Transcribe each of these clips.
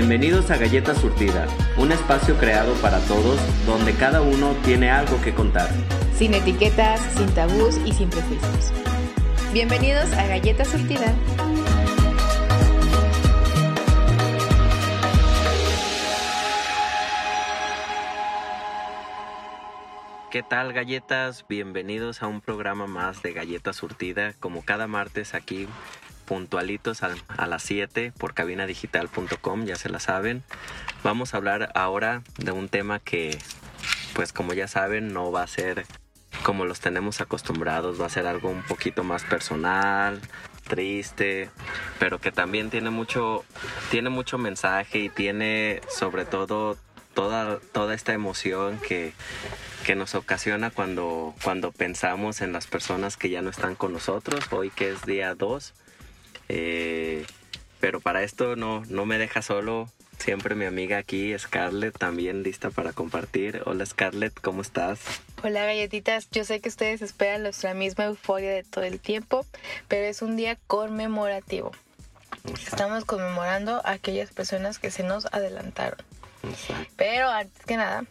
Bienvenidos a Galleta Surtida, un espacio creado para todos donde cada uno tiene algo que contar. Sin etiquetas, sin tabús y sin prejuicios. Bienvenidos a Galleta Surtida. ¿Qué tal galletas? Bienvenidos a un programa más de Galleta Surtida, como cada martes aquí puntualitos a, a las 7 por cabinadigital.com, ya se la saben. Vamos a hablar ahora de un tema que, pues como ya saben, no va a ser como los tenemos acostumbrados, va a ser algo un poquito más personal, triste, pero que también tiene mucho, tiene mucho mensaje y tiene sobre todo toda, toda esta emoción que, que nos ocasiona cuando, cuando pensamos en las personas que ya no están con nosotros, hoy que es día 2. Eh, pero para esto no, no me deja solo. Siempre mi amiga aquí, Scarlett, también lista para compartir. Hola Scarlett, ¿cómo estás? Hola galletitas, yo sé que ustedes esperan nuestra misma euforia de todo el tiempo, pero es un día conmemorativo. Estamos conmemorando a aquellas personas que se nos adelantaron. Exacto. Pero antes que nada,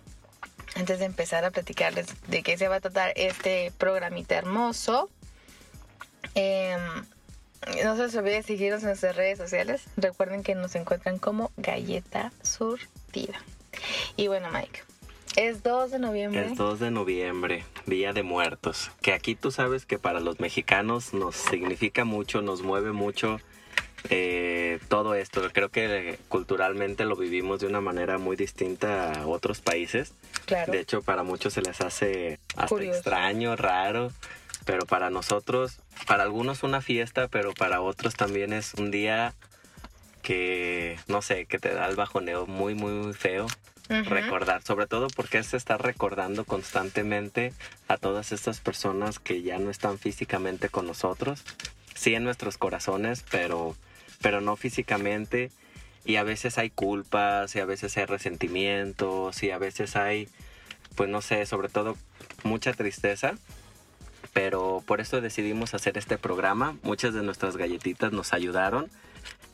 antes de empezar a platicarles de qué se va a tratar este programita hermoso, em, no se les olvide seguirnos en nuestras redes sociales. Recuerden que nos encuentran como Galleta Surtida. Y bueno, Mike, es 2 de noviembre. Es 2 de noviembre, Día de Muertos, que aquí tú sabes que para los mexicanos nos significa mucho, nos mueve mucho eh, todo esto. Creo que culturalmente lo vivimos de una manera muy distinta a otros países. Claro. De hecho, para muchos se les hace hasta Curioso. extraño, raro, pero para nosotros, para algunos una fiesta, pero para otros también es un día que, no sé, que te da el bajoneo muy, muy, muy feo. Recordar, sobre todo porque se está recordando constantemente a todas estas personas que ya no están físicamente con nosotros, sí en nuestros corazones, pero, pero no físicamente. Y a veces hay culpas, y a veces hay resentimientos, y a veces hay, pues no sé, sobre todo mucha tristeza. Pero por eso decidimos hacer este programa. Muchas de nuestras galletitas nos ayudaron.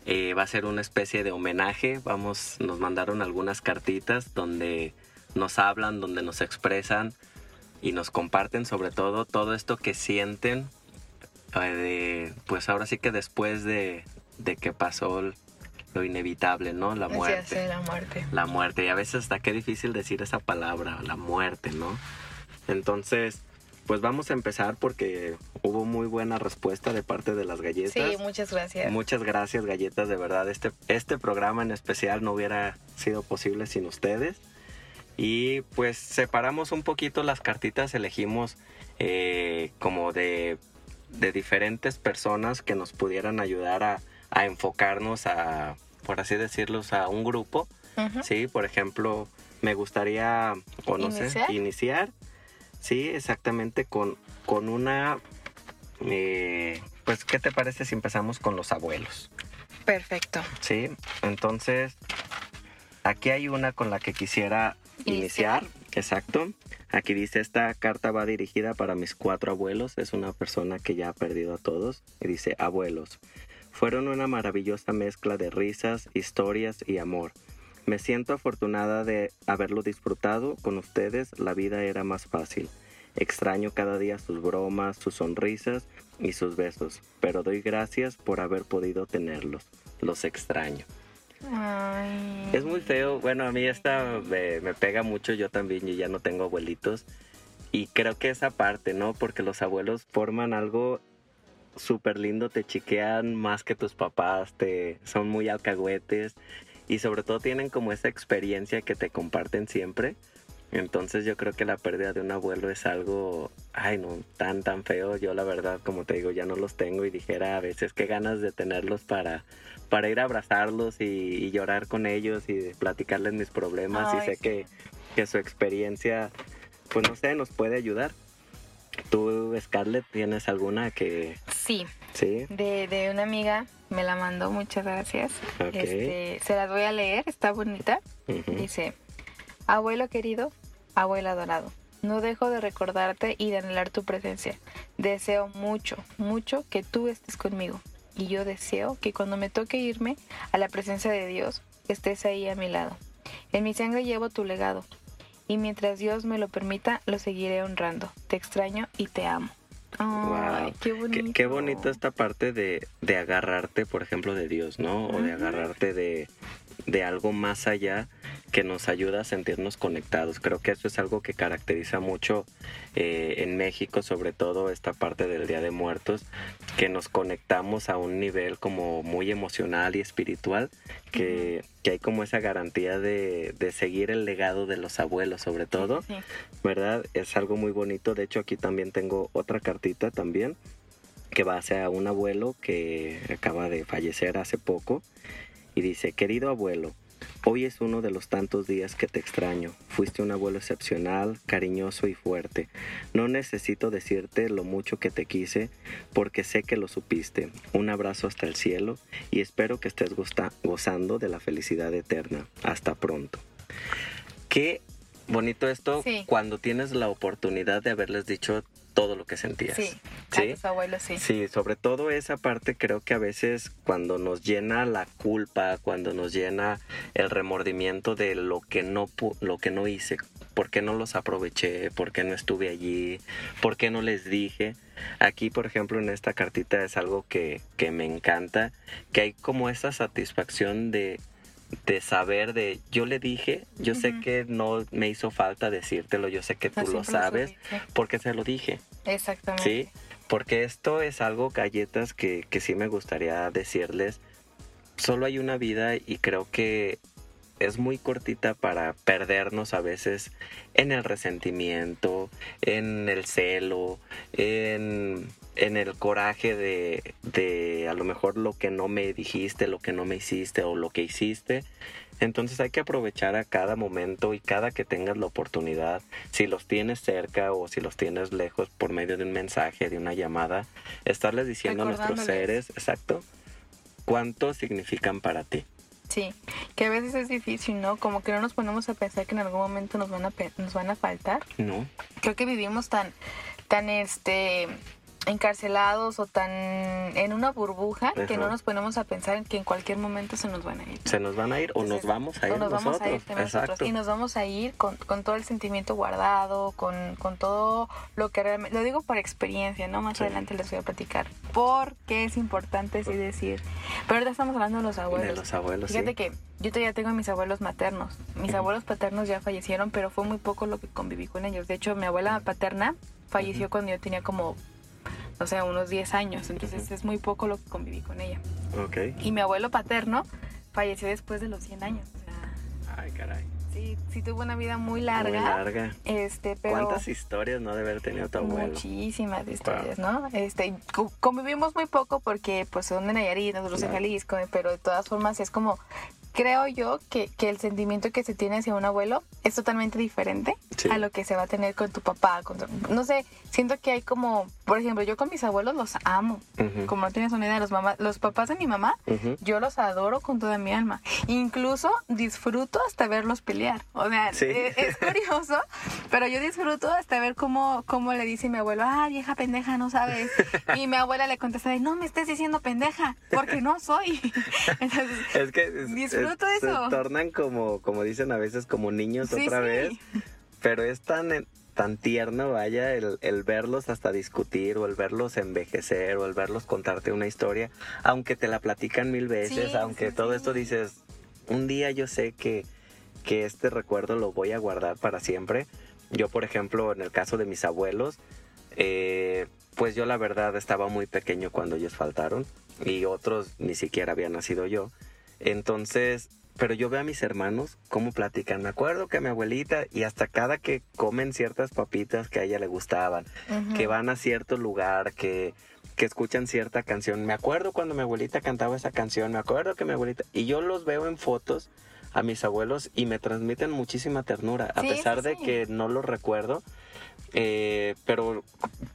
Eh, va a ser una especie de homenaje. Vamos, nos mandaron algunas cartitas donde nos hablan, donde nos expresan y nos comparten sobre todo todo esto que sienten. eh, de- pues ahora sí que después de, de que pasó lo inevitable, ¿no? La Sí, muerte sí, la muerte. la muerte. Y a veces hasta qué difícil decir esa palabra, la muerte, ¿no? Entonces, pues vamos a empezar porque hubo muy buena respuesta de parte de las galletas. Sí, muchas gracias. Muchas gracias, galletas, de verdad. Este, este programa en especial no hubiera sido posible sin ustedes. Y pues separamos un poquito las cartitas, elegimos eh, como de, de diferentes personas que nos pudieran ayudar a, a enfocarnos a, por así decirlo, a un grupo. Sí, por ejemplo, me gustaría, o no ¿Iniciar? sé, iniciar. Sí, exactamente con, con una... eh, pues, ¿qué te parece si empezamos con los abuelos? Perfecto. Sí, entonces, aquí hay una con la que quisiera iniciar. Iniciar. Exacto. Aquí dice, esta carta va dirigida para mis cuatro abuelos. Es una persona que ya ha perdido a todos. Y dice, abuelos, fueron una maravillosa mezcla de risas, historias y amor. Me siento afortunada de haberlo disfrutado. Con ustedes la vida era más fácil. Extraño cada día sus bromas, sus sonrisas y sus besos, pero doy gracias por haber podido tenerlos. Los extraño. Ay. Es muy feo. Bueno, a mí esta me, me pega mucho. Yo también, yo ya no tengo abuelitos. Y creo que esa parte, ¿no? Porque los abuelos forman algo súper lindo, te chiquean más que tus papás, te son muy alcahuetes y sobre todo tienen como esa experiencia que te comparten siempre. Entonces yo creo que la pérdida de un abuelo es algo, ay no, tan tan feo. Yo la verdad, como te digo, ya no los tengo y dijera a veces qué ganas de tenerlos para, para ir a abrazarlos y, y llorar con ellos y platicarles mis problemas. Ay, y sé sí. que, que su experiencia, pues no sé, nos puede ayudar. ¿Tú, Scarlett, tienes alguna que... Sí, Sí? de, de una amiga me la mandó, muchas gracias. Este, se las voy a leer, está bonita. Dice, abuelo querido, abuelo adorado, no dejo de recordarte y de anhelar tu presencia. Deseo mucho, mucho que tú estés conmigo. Y yo deseo que cuando me toque irme a la presencia de Dios, estés ahí a mi lado. En mi sangre llevo tu legado, y mientras Dios me lo permita, lo seguiré honrando. Te extraño y te amo. Ay, Wow. qué bonito. Qué, qué bonito esta parte de, de agarrarte, por ejemplo, de Dios, ¿no? O de agarrarte de, de algo más allá que nos ayuda a sentirnos conectados. Creo que eso es algo que caracteriza mucho eh, en México, sobre todo esta parte del Día de Muertos, que nos conectamos a un nivel como muy emocional y espiritual, que, que hay como esa garantía de, de seguir el legado de los abuelos, sobre todo. Sí. ¿verdad? Es algo muy bonito. De hecho, aquí también tengo otra cartita también que va hacia un abuelo que acaba de fallecer hace poco y dice, querido abuelo, hoy es uno de los tantos días que te extraño. Fuiste un abuelo excepcional, cariñoso y fuerte. No necesito decirte lo mucho que te quise porque sé que lo supiste. Un abrazo hasta el cielo y espero que estés goza- gozando de la felicidad eterna. Hasta pronto. Qué bonito esto Sí. cuando tienes la oportunidad de haberles dicho todo lo que sentías. Sí, a ¿Sí? tus abuelos sí. Sí, sobre todo esa parte creo que a veces cuando nos llena la culpa, cuando nos llena el remordimiento de lo que no lo que no hice, por qué no los aproveché, por qué no estuve allí, por qué no les dije. Aquí, por ejemplo, en esta cartita es algo que, que me encanta, que hay como esa satisfacción de, de saber de yo le dije, yo sé que no me hizo falta decírtelo, yo sé que tú No lo sabes, porque se lo dije. Exactamente. Sí, porque esto es algo, galletas, que, que sí me gustaría decirles. Solo hay una vida y creo que es muy cortita para perdernos a veces en el resentimiento, en el celo, en, en el coraje de, de a lo mejor lo que no me dijiste, lo que no me hiciste o lo que hiciste. Entonces hay que aprovechar a cada momento y cada que tengas la oportunidad, si los tienes cerca o si los tienes lejos por medio de un mensaje, de una llamada, estarles diciendo a nuestros seres, exacto, cuánto significan para ti. Sí, que a veces es difícil, ¿no? Como que no nos ponemos a pensar que en algún momento nos van a, nos van a faltar. ¿No? Creo que vivimos tan, tan, este, encarcelados o tan en una burbuja que no nos ponemos a pensar en que en cualquier momento se nos van a ir. Se nos van a ir o nos vamos a ir o nos nosotros. vamos a ir también nosotros. Y nos vamos a ir con, con todo el sentimiento guardado, con, con todo lo que realmente... Lo digo por experiencia, ¿no? Más Sí. adelante les voy a platicar. Porque es importante sí decir. Pero ahorita estamos hablando de los abuelos. De los abuelos, Fíjate sí. que yo todavía tengo a mis abuelos maternos. Mis abuelos paternos ya fallecieron, pero fue muy poco lo que conviví con ellos. De hecho, mi abuela paterna falleció cuando yo tenía como, o sea, unos 10 años. Entonces es muy poco lo que conviví con ella. Ok. Y mi abuelo paterno falleció después de los 100 años. O sea, Ay, caray. sí, sí tuvo una vida muy larga. Muy larga. Este, pero ¿Cuántas historias no debe haber tenido tu abuelo? muchísimas historias, ¿no? Este, convivimos muy poco porque pues son de Nayarit, nosotros de Claro. Jalisco, pero de todas formas es como creo yo que, que el sentimiento que se tiene hacia un abuelo es totalmente diferente Sí. a lo que se va a tener con tu papá, con tu- no sé, siento que hay como, por ejemplo, yo con mis abuelos los amo, como no tienes una idea, los mamás, los papás de mi mamá yo los adoro con toda mi alma. Incluso disfruto hasta verlos pelear. O sea, Sí. e- es, curioso, pero yo disfruto hasta ver cómo, cómo le dice mi abuelo, ah, vieja pendeja, no sabes. Y mi abuela le contesta, no me estés diciendo pendeja, porque no soy. Entonces, Es que es- Disfruto es- eso. se tornan como, como dicen a veces, como niños Sí, otra sí. vez. Pero es tan, tan tierno, vaya, el, el verlos hasta discutir o el verlos envejecer o el verlos contarte una historia, aunque te la platican mil veces, Sí, aunque sí, todo sí. esto dices, un día yo sé que, que este recuerdo lo voy a guardar para siempre. Yo, por ejemplo, en el caso de mis abuelos, eh, pues yo la verdad estaba muy pequeño cuando ellos faltaron y otros ni siquiera había nacido yo. Entonces, pero yo veo a mis hermanos cómo platican. Me acuerdo que mi abuelita, y hasta cada que comen ciertas papitas que a ella le gustaban, que van a cierto lugar, que, que escuchan cierta canción. Me acuerdo cuando mi abuelita cantaba esa canción, me acuerdo que mi abuelita... Y yo los veo en fotos a mis abuelos y me transmiten muchísima ternura, a Sí, pesar sí, de que no los recuerdo. eh, pero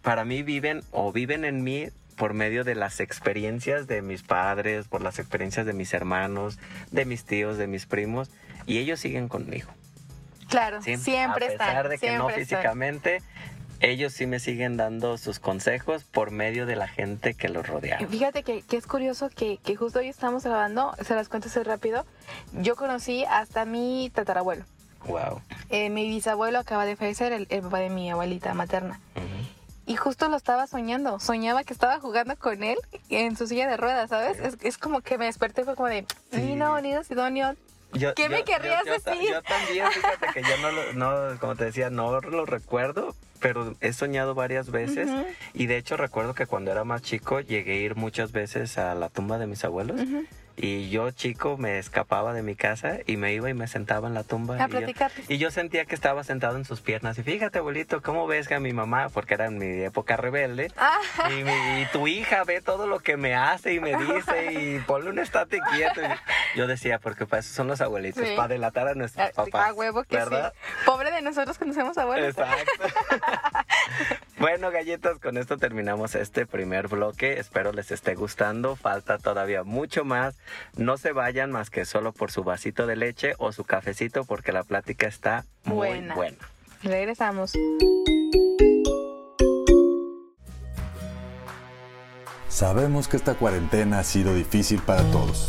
para mí viven o viven en mí por medio de las experiencias de mis padres, por las experiencias de mis hermanos, de mis tíos, de mis primos, y ellos siguen conmigo. Claro, ¿sí? siempre A están. pesar de que no están. físicamente, ellos sí me siguen dando sus consejos por medio de la gente que los rodea. Fíjate que, que es curioso que, que, justo hoy estamos grabando, se las cuento así rápido. Yo conocí hasta mi tatarabuelo. Wow. Eh, mi bisabuelo acaba de fallecer, el, el, papá de mi abuelita materna. Uh -huh. Y justo lo estaba soñando. Soñaba que estaba jugando con él en su silla de ruedas, ¿sabes? Es, es como que me desperté, fue como de, sí. Nino, Nino Sidonio, yo, ¿Qué yo, me querrías yo, decir? Yo también, fíjate que yo no, lo, no, como te decía, no lo recuerdo, pero he soñado varias veces. Uh -huh. Y de hecho recuerdo que cuando era más chico llegué a ir muchas veces a la tumba de mis abuelos. Uh -huh. Y yo, chico, me escapaba de mi casa y me iba y me sentaba en la tumba. A y, platicar. Yo, y yo sentía que estaba sentado en sus piernas. Y fíjate, abuelito, ¿cómo ves que a mi mamá, porque era en mi época rebelde, ah. y, mi, y, tu hija ve todo lo que me hace y me dice y ponle un estate quieto? Y yo decía, porque para eso son los abuelitos, Sí. para delatar a nuestros papás. A huevo que ¿verdad? sí. Pobre de nosotros que no somos abuelos. Exacto. bueno, galletas, con esto terminamos este primer bloque. Espero les esté gustando. Falta todavía mucho más. No se vayan más que solo por su vasito de leche o su cafecito porque la plática está muy Buena. buena. Regresamos. Sabemos que esta cuarentena ha sido difícil para todos.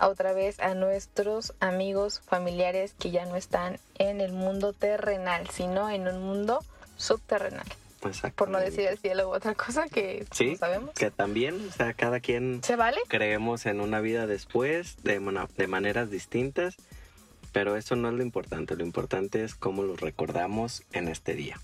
otra vez a nuestros amigos, familiares que ya no están en el mundo terrenal, sino en un mundo subterrenal. Por no decir el cielo u otra cosa que sí, no sabemos. que también, o sea, cada quien ¿Se vale? creemos en una vida después de, de maneras distintas, pero eso no es lo importante, lo importante es cómo lo recordamos en este día.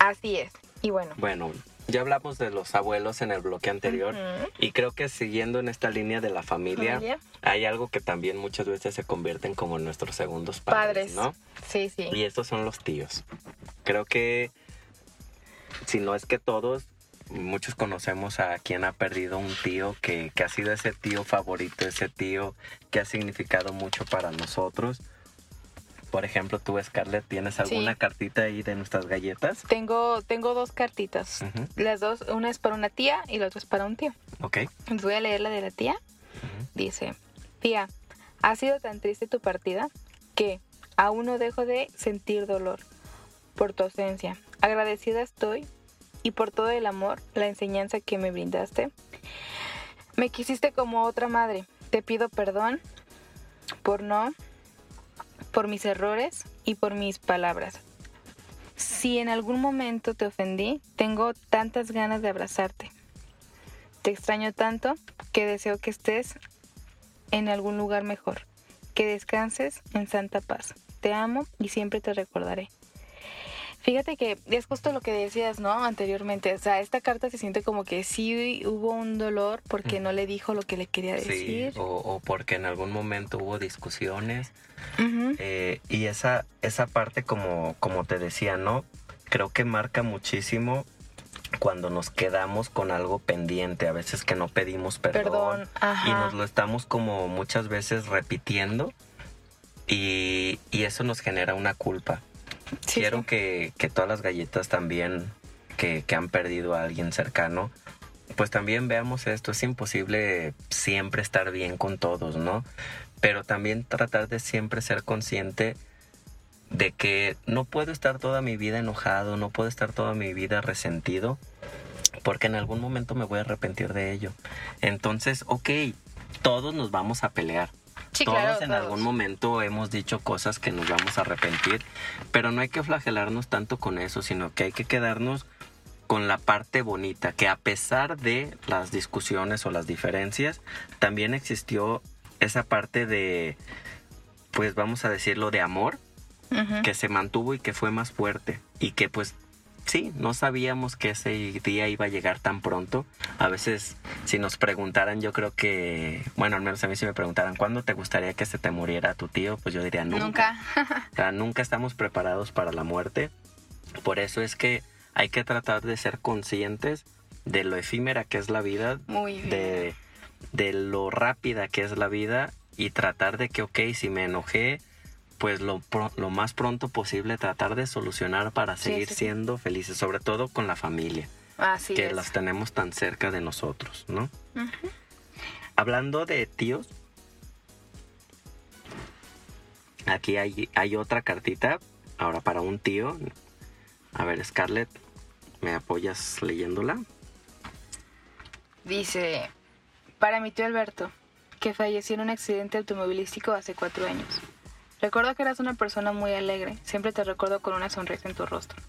Así es. Y bueno. Bueno, ya hablamos de los abuelos en el bloque anterior Uh -huh. y creo que siguiendo en esta línea de la familia, Familia. hay algo que también muchas veces se convierten como nuestros segundos padres, Padres. ¿no? Sí, sí. Y estos son los tíos. Creo que si no es que todos, muchos conocemos a quien ha perdido un tío que, que ha sido ese tío favorito, ese tío que ha significado mucho para nosotros. Por ejemplo, tú, Scarlett, ¿tienes alguna Sí. cartita ahí de nuestras galletas? Tengo, tengo dos cartitas. Las dos, una es para una tía y la otra es para un tío. Ok. Voy a leer la de la tía. Dice, tía, ha sido tan triste tu partida que aún no dejo de sentir dolor por tu ausencia. Agradecida estoy y por todo el amor, la enseñanza que me brindaste. Me quisiste como otra madre. Te pido perdón por no, por mis errores y por mis palabras. Si en algún momento te ofendí, tengo tantas ganas de abrazarte. Te extraño tanto que deseo que estés en algún lugar mejor, que descanses en santa paz. Te amo y siempre te recordaré. Fíjate que es justo lo que decías, ¿no? Anteriormente, o sea, esta carta se siente como que sí hubo un dolor porque no le dijo lo que le quería Sí, decir. o, o porque en algún momento hubo discusiones. Eh, y esa, esa parte, como, como te decía, ¿no? Creo que marca muchísimo cuando nos quedamos con algo pendiente, a veces que no pedimos perdón, Perdón, y nos lo estamos como muchas veces repitiendo y, y eso nos genera una culpa. Quiero. Que, que todas las galletas también que, que han perdido a alguien cercano, pues también veamos esto. Es imposible siempre estar bien con todos, ¿no? Pero también tratar de siempre ser consciente de que no puedo estar toda mi vida enojado, no puedo estar toda mi vida resentido, porque en algún momento me voy a arrepentir de ello. Entonces, ok, todos nos vamos a pelear. Sí, todos claro, en todos. algún momento hemos dicho cosas que nos vamos a arrepentir, pero no hay que flagelarnos tanto con eso, sino que hay que quedarnos con la parte bonita, que a pesar de las discusiones o las diferencias, también existió esa parte de, pues vamos a decirlo, de amor, que se mantuvo y que fue más fuerte y que pues sí, no sabíamos que ese día iba a llegar tan pronto. A veces si nos preguntaran, yo creo que, bueno, al menos a mí si me preguntaran, ¿cuándo te gustaría que se te muriera tu tío? Pues yo diría nunca. Nunca. O sea, nunca estamos preparados para la muerte. Por eso es que hay que tratar de ser conscientes de lo efímera que es la vida, de, de lo rápida que es la vida y tratar de que, ok, si me enojé, pues lo, lo más pronto posible tratar de solucionar para Sí, seguir sí, siendo felices, sobre todo con la familia, Así que es. las tenemos tan cerca de nosotros, ¿no? Hablando de tíos, aquí hay, hay otra cartita, ahora para un tío. A ver, Scarlett, ¿me apoyas leyéndola? Dice, para mi tío Alberto, que falleció en un accidente automovilístico hace cuatro años. Recuerdo que eras una persona muy alegre, siempre te recuerdo con una sonrisa en tu rostro.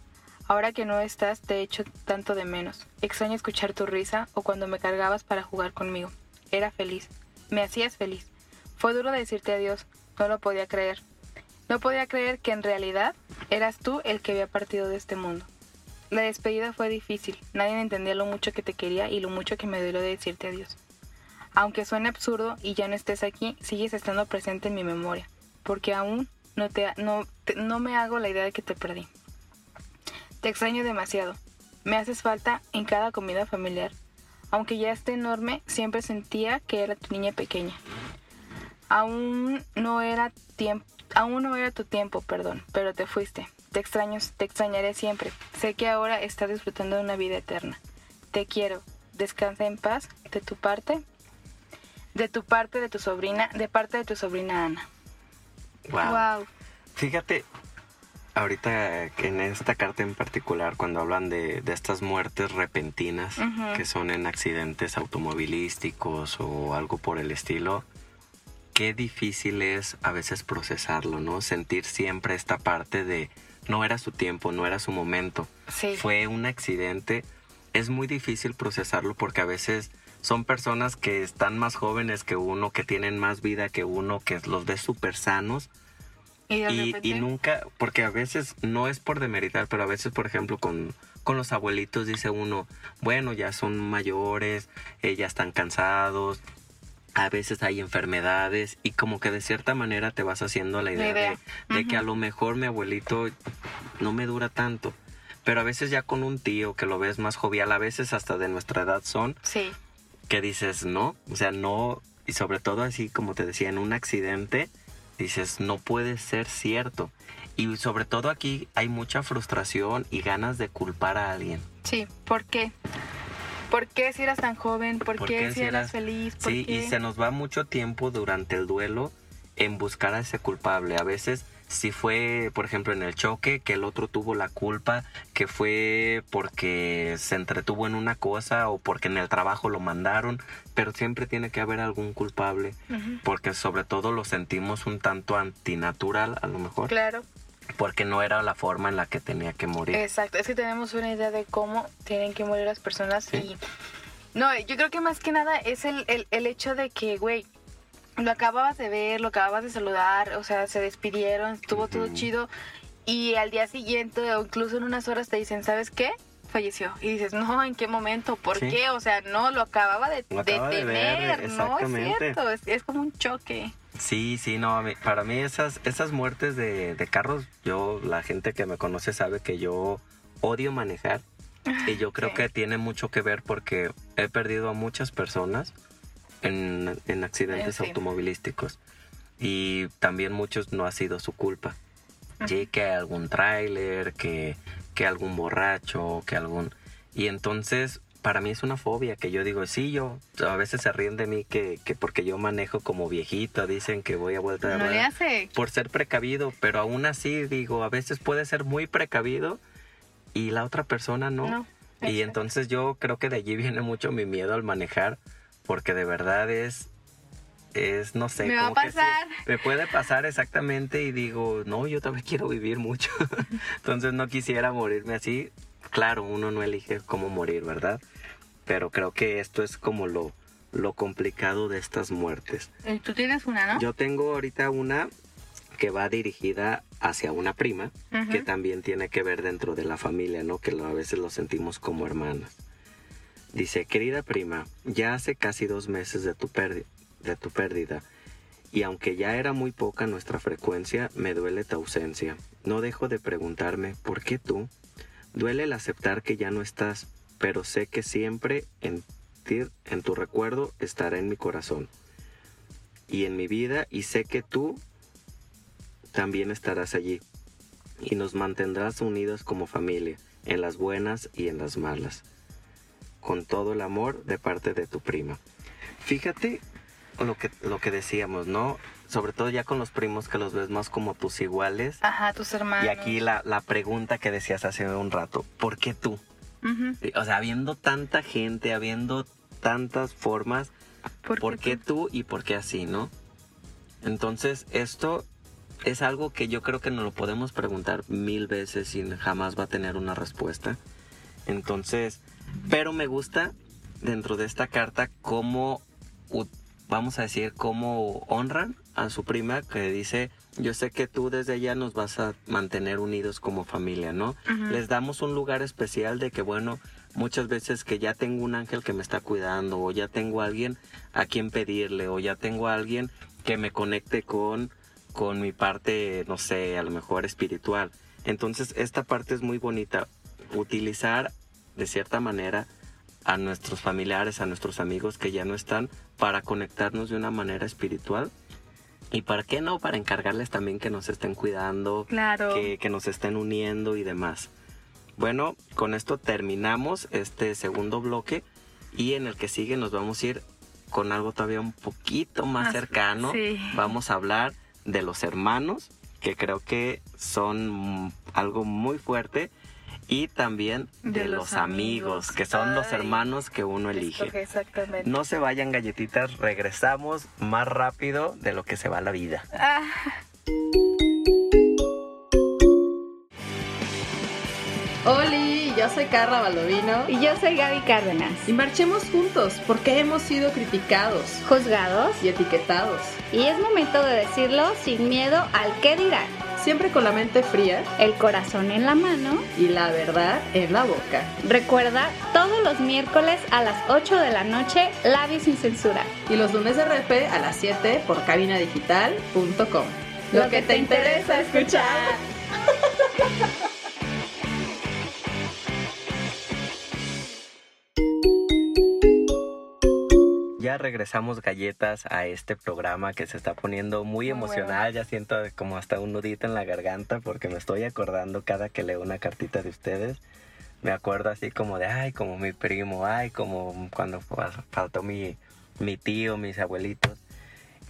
Ahora que no estás, te echo tanto de menos. Extraño escuchar tu risa o cuando me cargabas para jugar conmigo. Era feliz, me hacías feliz. Fue duro decirte adiós, no lo podía creer. No podía creer que en realidad eras tú el que había partido de este mundo. La despedida fue difícil, nadie entendía lo mucho que te quería y lo mucho que me de decirte adiós. Aunque suene absurdo y ya no estés aquí, sigues estando presente en mi memoria, porque aún no, te, no, no me hago la idea de que te perdí. Te extraño demasiado, me haces falta en cada comida familiar. Aunque ya esté enorme, siempre sentía que era tu niña pequeña. Aún no era tiempo, aún no era tu tiempo, perdón, pero te fuiste. Te extraño, te extrañaré siempre. Sé que ahora estás disfrutando de una vida eterna. Te quiero. Descansa en paz. De tu parte, de tu parte de tu sobrina, de parte de tu sobrina Ana. Wow. Fíjate, ahorita en esta carta en particular, cuando hablan de, de estas muertes repentinas Ujú. que son en accidentes automovilísticos o algo por el estilo, qué difícil es a veces procesarlo, ¿no? Sentir siempre esta parte de no era su tiempo, no era su momento, Sí. fue un accidente. Es muy difícil procesarlo porque a veces son personas que están más jóvenes que uno, que tienen más vida que uno, que los ves súper sanos Y nunca, porque a veces no es por demeritar, pero a veces, por ejemplo, con, con los abuelitos dice uno, bueno, ya son mayores, eh, ya están cansados, a veces hay enfermedades y como que de cierta manera te vas haciendo la idea, idea. de, de que a lo mejor mi abuelito no me dura tanto. Pero a veces ya con un tío que lo ves más jovial, a veces hasta de nuestra edad son, Sí. Que dices, no, o sea, no, y sobre todo así como te decía, en un accidente, dices, no puede ser cierto. Y sobre todo aquí hay mucha frustración y ganas de culpar a alguien. Sí. ¿Por qué? ¿Por qué si eras tan joven? ¿Por, ¿Por qué, qué si eras eras- feliz? ¿Por Sí, qué? y se nos va mucho tiempo durante el duelo en buscar a ese culpable. A veces, si fue, por ejemplo, en el choque, que el otro tuvo la culpa, que fue porque se entretuvo en una cosa o porque en el trabajo lo mandaron, pero siempre tiene que haber algún culpable. Porque sobre todo lo sentimos un tanto antinatural a lo mejor Claro. porque no era la forma en la que tenía que morir Exacto, es que tenemos una idea de cómo tienen que morir las personas Sí. y... No, yo creo que más que nada es el, el, el hecho de que, güey, lo acababas de ver, lo acababas de saludar, o sea, se despidieron, estuvo todo Ujú. chido y al día siguiente o incluso en unas horas te dicen, ¿sabes qué? Falleció. Y dices, no, ¿en qué momento? ¿Por Sí. qué? O sea, no, lo acababa de, Lo de acaba de ver, tener, no es cierto, es, es como un choque. sí sí no para mí esas esas muertes de, de carros yo la gente que me conoce sabe que yo odio manejar y yo creo Sí. que tiene mucho que ver porque he perdido a muchas personas en, en accidentes Sí. automovilísticos y también muchos no ha sido su culpa Sí, que algún tráiler, que, que algún borracho, que algún... Y entonces, para mí es una fobia que yo digo, sí, yo, a veces se ríen de mí que, que porque yo manejo como viejito, dicen que voy a vuelta de No le rueda hace. por ser precavido, pero aún así digo, a veces puede ser muy precavido y la otra persona no. No, y entonces yo creo que de allí viene mucho mi miedo al manejar, porque de verdad es, es no sé, Me va a como que sí, pasar. me puede pasar exactamente y digo, no, yo también quiero vivir mucho, entonces no quisiera morirme así. Claro, uno no elige cómo morir, ¿verdad? Pero creo que esto es como lo, lo complicado de estas muertes. Eh, Tú tienes una, ¿no? Yo tengo ahorita una que va dirigida hacia una prima, Ujú. que también tiene que ver dentro de la familia, ¿no? Que a veces lo sentimos como hermanas. Dice, querida prima, ya hace casi dos meses de tu, de tu pérdida, y aunque ya era muy poca nuestra frecuencia, me duele tu ausencia. No dejo de preguntarme, ¿por qué tú? Duele el aceptar que ya no estás, pero sé que siempre en, en tu recuerdo estará en mi corazón y en mi vida y sé que tú también estarás allí y nos mantendrás unidos como familia, en las buenas y en las malas, con todo el amor de parte de tu prima. Fíjate lo que, lo que decíamos, ¿no? Sobre todo ya con los primos que los ves más como tus iguales. Ajá, tus hermanos. Y aquí la, la pregunta que decías hace un rato, ¿por qué tú? Ujú. O sea, habiendo tanta gente, habiendo tantas formas, ¿Por, ¿por qué tú y por qué así, no? Entonces, esto es algo que yo creo que nos lo podemos preguntar mil veces y jamás va a tener una respuesta. Entonces, pero me gusta dentro de esta carta cómo, vamos a decir, cómo honran a su prima que dice, yo sé que tú desde allá nos vas a mantener unidos como familia, ¿no? Les damos un lugar especial de que, bueno, muchas veces que ya tengo un ángel que me está cuidando o ya tengo a alguien a quien pedirle o ya tengo a alguien que me conecte con con mi parte, no sé, a lo mejor espiritual. Entonces, esta parte es muy bonita. Utilizar de cierta manera a nuestros familiares, a nuestros amigos que ya no están, para conectarnos de una manera espiritual. Y para qué no, para encargarles también que nos estén cuidando, Claro. que, que nos estén uniendo y demás. Bueno, con esto terminamos este segundo bloque y en el que sigue nos vamos a ir con algo todavía un poquito más Más- cercano. sí. Vamos a hablar de los hermanos, que creo que son algo muy fuerte, y también de, De los, los amigos, amigos. que son los hermanos que uno elige. Escoge exactamente. No se vayan galletitas, regresamos más rápido de lo que se va la vida. Ah, Oli, yo soy Carla Baldovino Y yo soy Gaby Cárdenas. y marchemos juntos porque hemos sido criticados Juzgados. y etiquetados, Y es momento de decirlo sin miedo al qué dirán. Siempre con la mente fría El corazón en la mano. y la verdad en la boca. Recuerda, todos los miércoles a las 8 de la noche, Labios sin censura. Y los lunes de repe a las 7 por cabinadigital.com. Lo, que te interesa escuchar. Regresamos galletas a este programa que se está poniendo muy, Muy emocional. Ya siento como hasta un nudito en la garganta porque me estoy acordando cada que leo una cartita de ustedes. Me acuerdo así como de, ay, como mi primo, ay, como cuando fa- faltó mi, mi tío, mis abuelitos.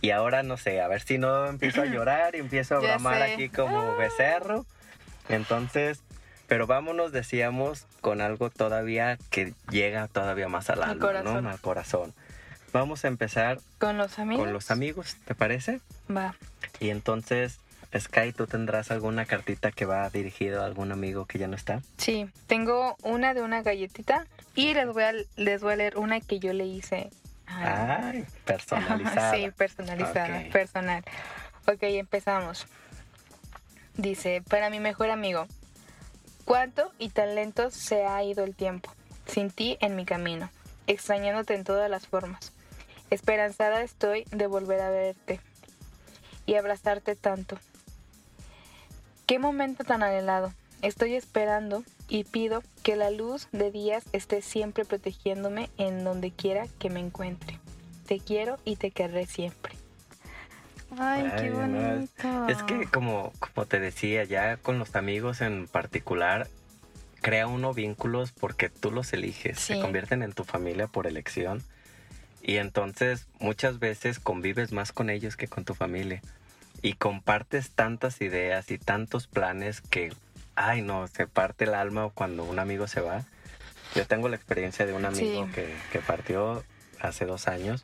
Y ahora no sé, a ver si no empiezo a llorar y empiezo a bramar aquí como becerro. Entonces, pero vámonos, decíamos, con algo todavía que llega todavía más al Al alma. ¿no? Al corazón. Vamos a empezar con los amigos. con los amigos, ¿te parece? Va. Y entonces, Sky, ¿tú tendrás alguna cartita que va dirigida a algún amigo que ya no está? Sí, tengo una de una galletita y les voy a, les voy a leer una que yo le hice. Ay, personalizada. Sí, personalizada, personal. Ok, empezamos. Dice, para mi mejor amigo, ¿cuánto y tan lento se ha ido el tiempo? Sin ti en mi camino, extrañándote en todas las formas. Esperanzada estoy de volver a verte y abrazarte tanto. Qué momento tan anhelado. Estoy esperando y pido que la luz de días esté siempre protegiéndome en donde quiera que me encuentre. Te quiero y te querré siempre. Ay, Ay, qué no, es- bonito. Es que como, como te decía, ya con los amigos en particular, crea uno vínculos porque tú los eliges, se convierten en tu familia por elección. Y entonces muchas veces convives más con ellos que con tu familia. Y compartes tantas ideas y tantos planes que, ay no, se parte el alma cuando un amigo se va. Yo tengo la experiencia de un amigo Sí. que, que partió hace dos años.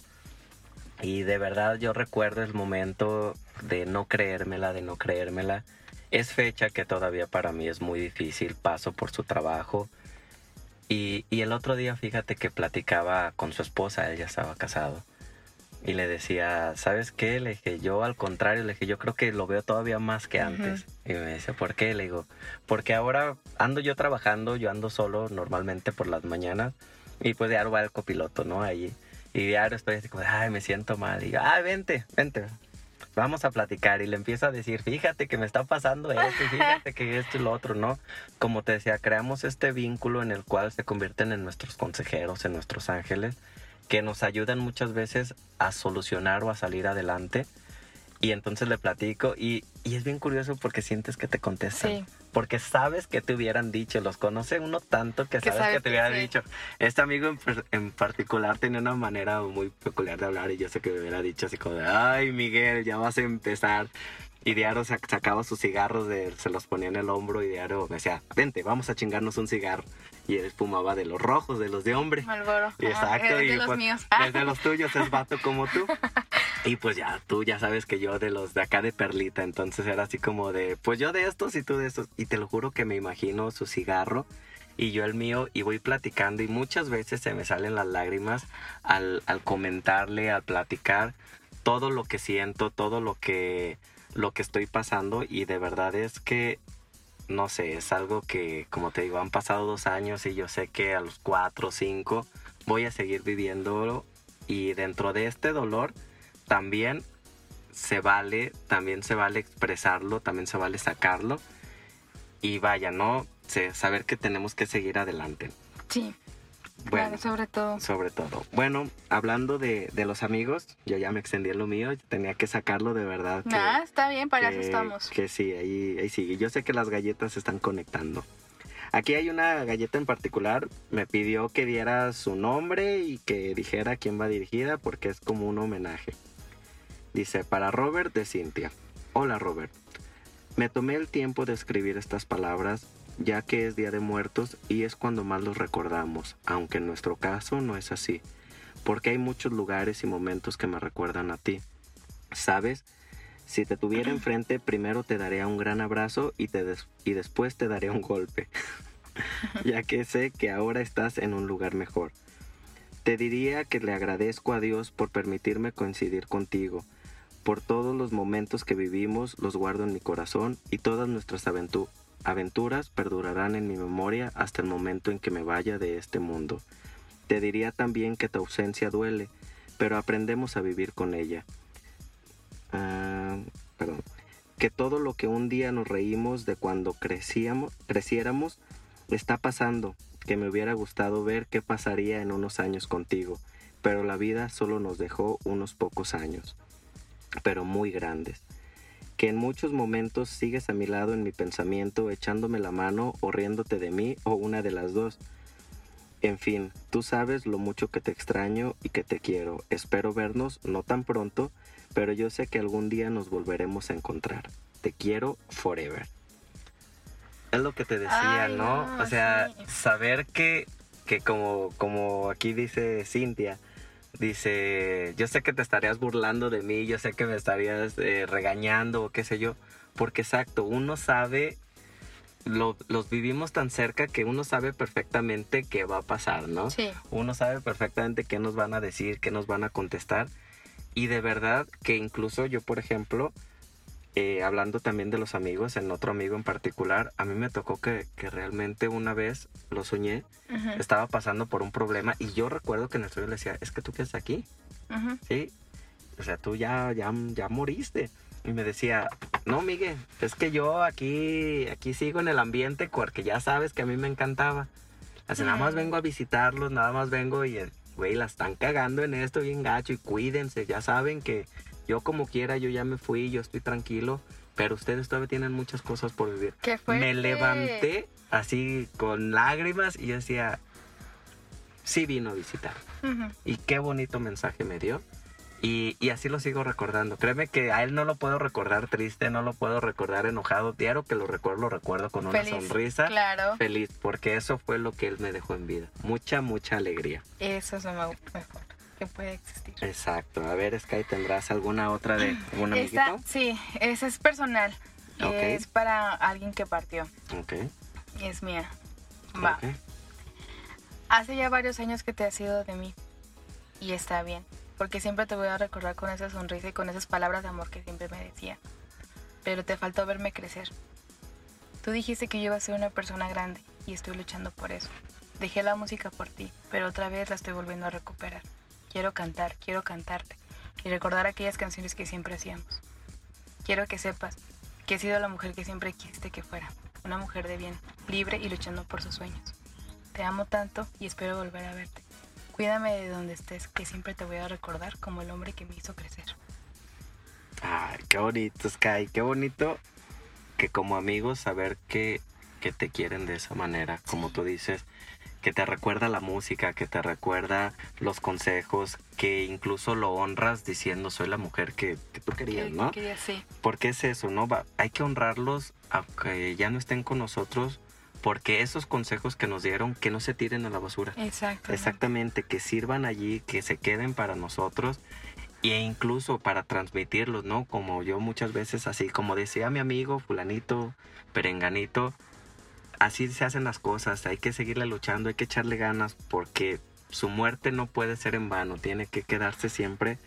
Y de verdad yo recuerdo el momento de no creérmela, de no creérmela. Es fecha que todavía para mí es muy difícil, paso por su trabajo. Y, y el otro día, fíjate que platicaba con su esposa, él ya estaba casado. Y le decía, ¿sabes qué? Le dije, yo al contrario, le dije, yo creo que lo veo todavía más que antes. Y me dice, ¿por qué? Le digo, porque ahora ando yo trabajando, yo ando solo normalmente por las mañanas. Y pues diario va el copiloto, ¿no? Ahí. Y diario estoy así como, ay, me siento mal. Y yo, ay, vente, vente. Vamos a platicar y le empiezo a decir, fíjate que me está pasando esto, fíjate que esto y lo otro, ¿no? Como te decía, creamos este vínculo en el cual se convierten en nuestros consejeros, en nuestros ángeles, que nos ayudan muchas veces a solucionar o a salir adelante. Y entonces le platico y, y es bien curioso porque sientes que te contestan. Sí. Porque sabes que te hubieran dicho, los conoce uno tanto que Que sabes sabe que te hubieran sí. dicho. Este amigo en, en particular tenía una manera muy peculiar de hablar y yo sé que me hubiera dicho así como de, ay Miguel, ya vas a empezar. Y Diario sac- sacaba sus cigarros, de, se los ponía en el hombro y Diario me decía, vente, vamos a chingarnos un cigarro. Y él fumaba de los rojos, de los de hombre. Malboro. Y Exacto, es y de los pues, míos. es de los tuyos, es vato como tú. Y pues ya, tú ya sabes que yo de los de acá de Perlita, entonces era así como de, pues yo de estos y tú de estos. Y te lo juro que me imagino su cigarro y yo el mío y voy platicando y muchas veces se me salen las lágrimas al, al comentarle, al platicar todo lo que siento, todo lo que, lo que estoy pasando y de verdad es que no sé, es algo que, como te digo, han pasado dos años y yo sé que a los cuatro o cinco voy a seguir viviéndolo y dentro de este dolor también se vale, también se vale expresarlo, también se vale sacarlo y vaya, ¿no? Sé, saber que tenemos que seguir adelante. Sí, Bueno, claro, sobre todo. sobre todo. Bueno, hablando de, de los amigos, yo ya me extendí en lo mío, tenía que sacarlo de verdad. que- Nah, está bien, para eso estamos. Que sí, ahí, ahí sigue. Yo sé que las galletas se están conectando. Aquí hay una galleta en particular. Me pidió que diera su nombre y que dijera quién va dirigida porque es como un homenaje. Dice, para Robert de Cintia. Hola Robert. Me tomé el tiempo de escribir estas palabras ya que es Día de Muertos y es cuando más los recordamos, aunque en nuestro caso no es así, porque hay muchos lugares y momentos que me recuerdan a ti. ¿Sabes? Si te tuviera enfrente, primero te daría un gran abrazo y, te des- y después te daría un golpe, ya que sé que ahora estás en un lugar mejor. Te diría que le agradezco a Dios por permitirme coincidir contigo, por todos los momentos que vivimos los guardo en mi corazón y todas nuestras aventu- aventuras perdurarán en mi memoria hasta el momento en que me vaya de este mundo. Te diría también que tu ausencia duele, pero aprendemos a vivir con ella. Ah, perdón. Que todo lo que un día nos reímos de cuando crecíamos, creciéramos está pasando, que me hubiera gustado ver qué pasaría en unos años contigo, pero la vida solo nos dejó unos pocos años, pero muy grandes. Que en muchos momentos sigues a mi lado en mi pensamiento echándome la mano o riéndote de mí o una de las dos. En fin, tú sabes lo mucho que te extraño y que te quiero. Espero vernos no tan pronto, pero yo sé que algún día nos volveremos a encontrar. Te quiero forever. Es lo que te decía, Ay, ¿no? no, O sea, sí. saber que, que como, como aquí dice Cintia, dice, yo sé que te estarías burlando de mí, yo sé que me estarías eh, regañando o qué sé yo, porque exacto, uno sabe, lo- los vivimos tan cerca que uno sabe perfectamente qué va a pasar, ¿no? Sí. Uno sabe perfectamente qué nos van a decir, qué nos van a contestar. Y de verdad que incluso yo, por ejemplo, eh, hablando también de los amigos, en otro amigo en particular, a mí me tocó que, que realmente una vez lo soñé, Ujú, estaba pasando por un problema y yo recuerdo que en el sueño le decía, es que tú qué estás aquí. ¿sí? O sea, tú ya, ya, ya moriste. Y me decía, no, Miguel, es que yo aquí, aquí sigo en el ambiente porque ya sabes que a mí me encantaba. Así nada más vengo a visitarlos, nada más vengo y, güey, la están cagando en esto bien gacho y cuídense, ya saben que yo como quiera, yo ya me fui, yo estoy tranquilo, pero ustedes todavía tienen muchas cosas por vivir. ¿Qué fue? Me levanté así con lágrimas y yo decía, sí vino a visitar. Y qué bonito mensaje me dio. Y, y así lo sigo recordando. Créeme que a él no lo puedo recordar triste, no lo puedo recordar enojado. Diario que lo recuerdo, lo recuerdo con una sonrisa. Claro. Feliz, porque eso fue lo que él me dejó en vida. Mucha, mucha alegría. Eso es lo mejor que puede existir. Exacto. A ver, Sky, ¿tendrás alguna otra de algún Esta, amiguito? sí, esa es personal. Ok. Es para alguien que partió. Ok. Y es mía. Va. ok. Hace ya varios años que te has ido de mí. Y está bien. Porque siempre te voy a recordar con esa sonrisa y con esas palabras de amor que siempre me decía. Pero te faltó verme crecer. Tú dijiste que yo iba a ser una persona grande y estoy luchando por eso. Dejé la música por ti, pero otra vez la estoy volviendo a recuperar. Quiero cantar, quiero cantarte y recordar aquellas canciones que siempre hacíamos. quiero que sepas que he sido la mujer que siempre quisiste que fuera. Una mujer de bien, libre y luchando por sus sueños. Te amo tanto y espero volver a verte. Cuídame de donde estés, que siempre te voy a recordar como el hombre que me hizo crecer. Ay, qué bonito, Sky. Qué bonito que como amigos saber que, que te quieren de esa manera, como tú dices, que te recuerda la música, que te recuerda los consejos, que incluso lo honras diciendo soy la mujer que, que tú querías, Que- ¿no? que quería- sí. Porque es eso, ¿no? Va- hay que honrarlos aunque ya no estén con nosotros, porque esos consejos que nos dieron, que no se tiren a la basura. Exacto. Exactamente, que sirvan allí, que se queden para nosotros e incluso para transmitirlos, ¿no? Como yo muchas veces, así como decía mi amigo fulanito, perenganito, así se hacen las cosas, hay que seguirle luchando, hay que echarle ganas porque su muerte no puede ser en vano, tiene que quedarse siempre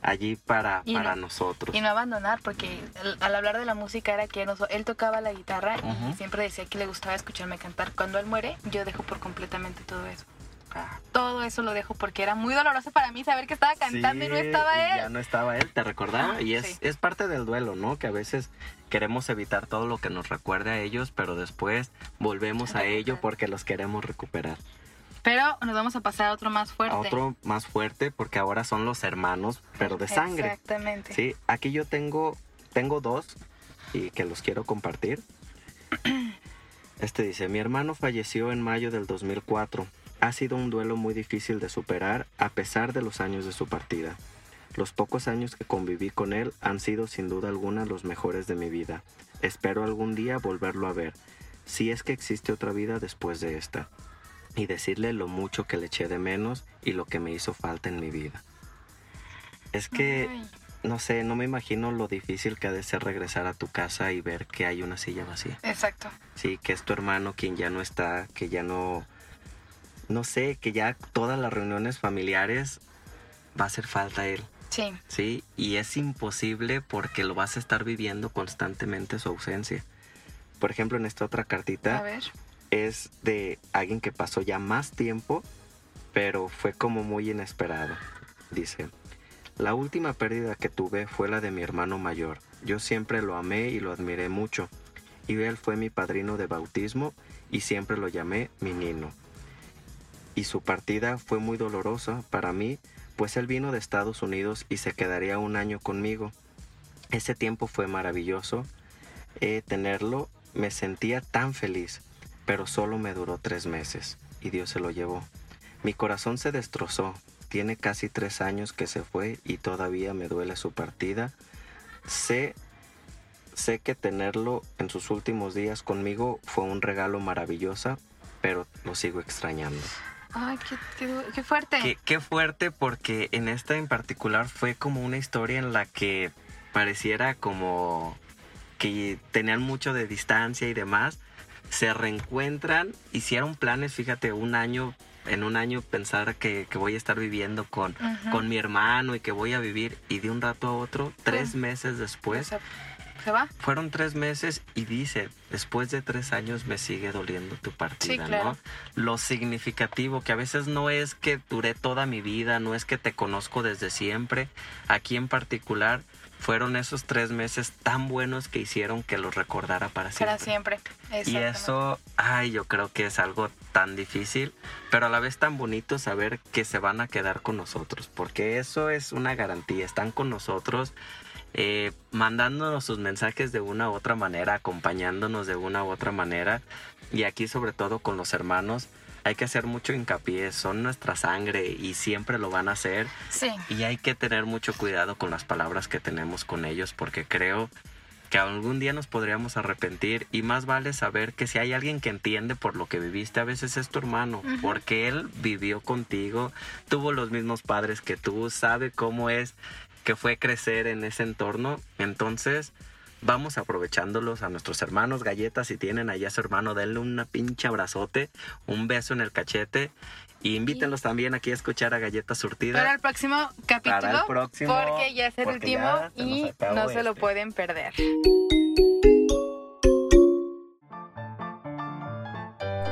allí para, Y para no- nosotros. Y no abandonar, porque al, al hablar de la música era que nos- él tocaba la guitarra y siempre decía que le gustaba escucharme cantar. Cuando él muere, yo dejo por completamente todo eso. Todo eso lo dejo porque era muy doloroso para mí saber que estaba cantando y no Sí, estaba él. Ya no estaba él, te recordaba. Ah, y es, sí. es parte del duelo, ¿no? Que a veces queremos evitar todo lo que nos recuerde a ellos, pero después volvemos a ello porque los queremos recuperar. Pero nos vamos a pasar a otro más fuerte. A otro más fuerte porque ahora son los hermanos, pero de sangre. Exactamente. Sí, aquí yo tengo, tengo dos y que los quiero compartir. Este dice, mi hermano falleció en mayo del 2004. Ha sido un duelo muy difícil de superar a pesar de los años de su partida. Los pocos años que conviví con él han sido sin duda alguna los mejores de mi vida. Espero algún día volverlo a ver, si es que existe otra vida después de esta, y decirle lo mucho que le eché de menos y lo que me hizo falta en mi vida. Es que no sé, no me imagino lo difícil que ha de ser regresar a tu casa y ver que hay una silla vacía. exacto. Sí, que es tu hermano quien ya no está, que ya no, no sé, que ya todas las reuniones familiares va a hacer falta él, Sí. sí, y es imposible porque lo vas a estar viviendo constantemente su ausencia. Por ejemplo, en esta otra A cartita ver. es de alguien que pasó ya más tiempo, pero fue como muy inesperado. Dice, la última pérdida que tuve fue la de mi hermano mayor. Yo siempre lo amé y lo admiré mucho. Y él fue mi padrino de bautismo y siempre lo llamé mi nino. Y su partida fue muy dolorosa para mí, pues él vino de Estados Unidos y se quedaría un año conmigo. Ese tiempo fue maravilloso. Eh, tenerlo me sentía tan feliz, pero solo me duró tres meses y Dios se lo llevó. Mi corazón se destrozó. Tiene casi tres años que se fue y todavía me duele su partida. Sé, sé que tenerlo en sus últimos días conmigo fue un regalo maravilloso, pero lo sigo extrañando. Ay, qué, qué qué fuerte. Qué, qué fuerte porque en esta en particular fue como una historia en la que pareciera como que tenían mucho de distancia y demás, se reencuentran, hicieron planes, fíjate, un año, en un año pensar que, que voy a estar viviendo con, con mi hermano y que voy a vivir. Y de un rato a otro, tres meses después, fueron tres meses y dice, después de tres años me sigue doliendo tu partida, claro. ¿no? Lo significativo, que a veces no es que duré toda mi vida, no es que te conozco desde siempre, aquí en particular fueron esos tres meses tan buenos que hicieron que los recordara para siempre. Para siempre. Y eso, ay, yo creo que es algo tan difícil, pero a la vez tan bonito saber que se van a quedar con nosotros, porque eso es una garantía, están con nosotros, eh, mandándonos sus mensajes de una u otra manera, acompañándonos de una u otra manera, y aquí sobre todo con los hermanos, hay que hacer mucho hincapié, son nuestra sangre y siempre lo van a hacer. Sí. Y hay que tener mucho cuidado con las palabras que tenemos con ellos porque creo que algún día nos podríamos arrepentir y más vale saber que si hay alguien que entiende por lo que viviste, a veces es tu hermano, porque él vivió contigo, tuvo los mismos padres que tú, sabe cómo es que fue crecer en ese entorno, entonces vamos aprovechándolos a nuestros hermanos galletas, si tienen allá a su hermano, denle una pinche abrazote, un beso en el cachete y invítenlos también aquí a escuchar a Galletas Surtida. Para el próximo capítulo. Para el próximo, Porque ya es el último y no se lo este. pueden perder.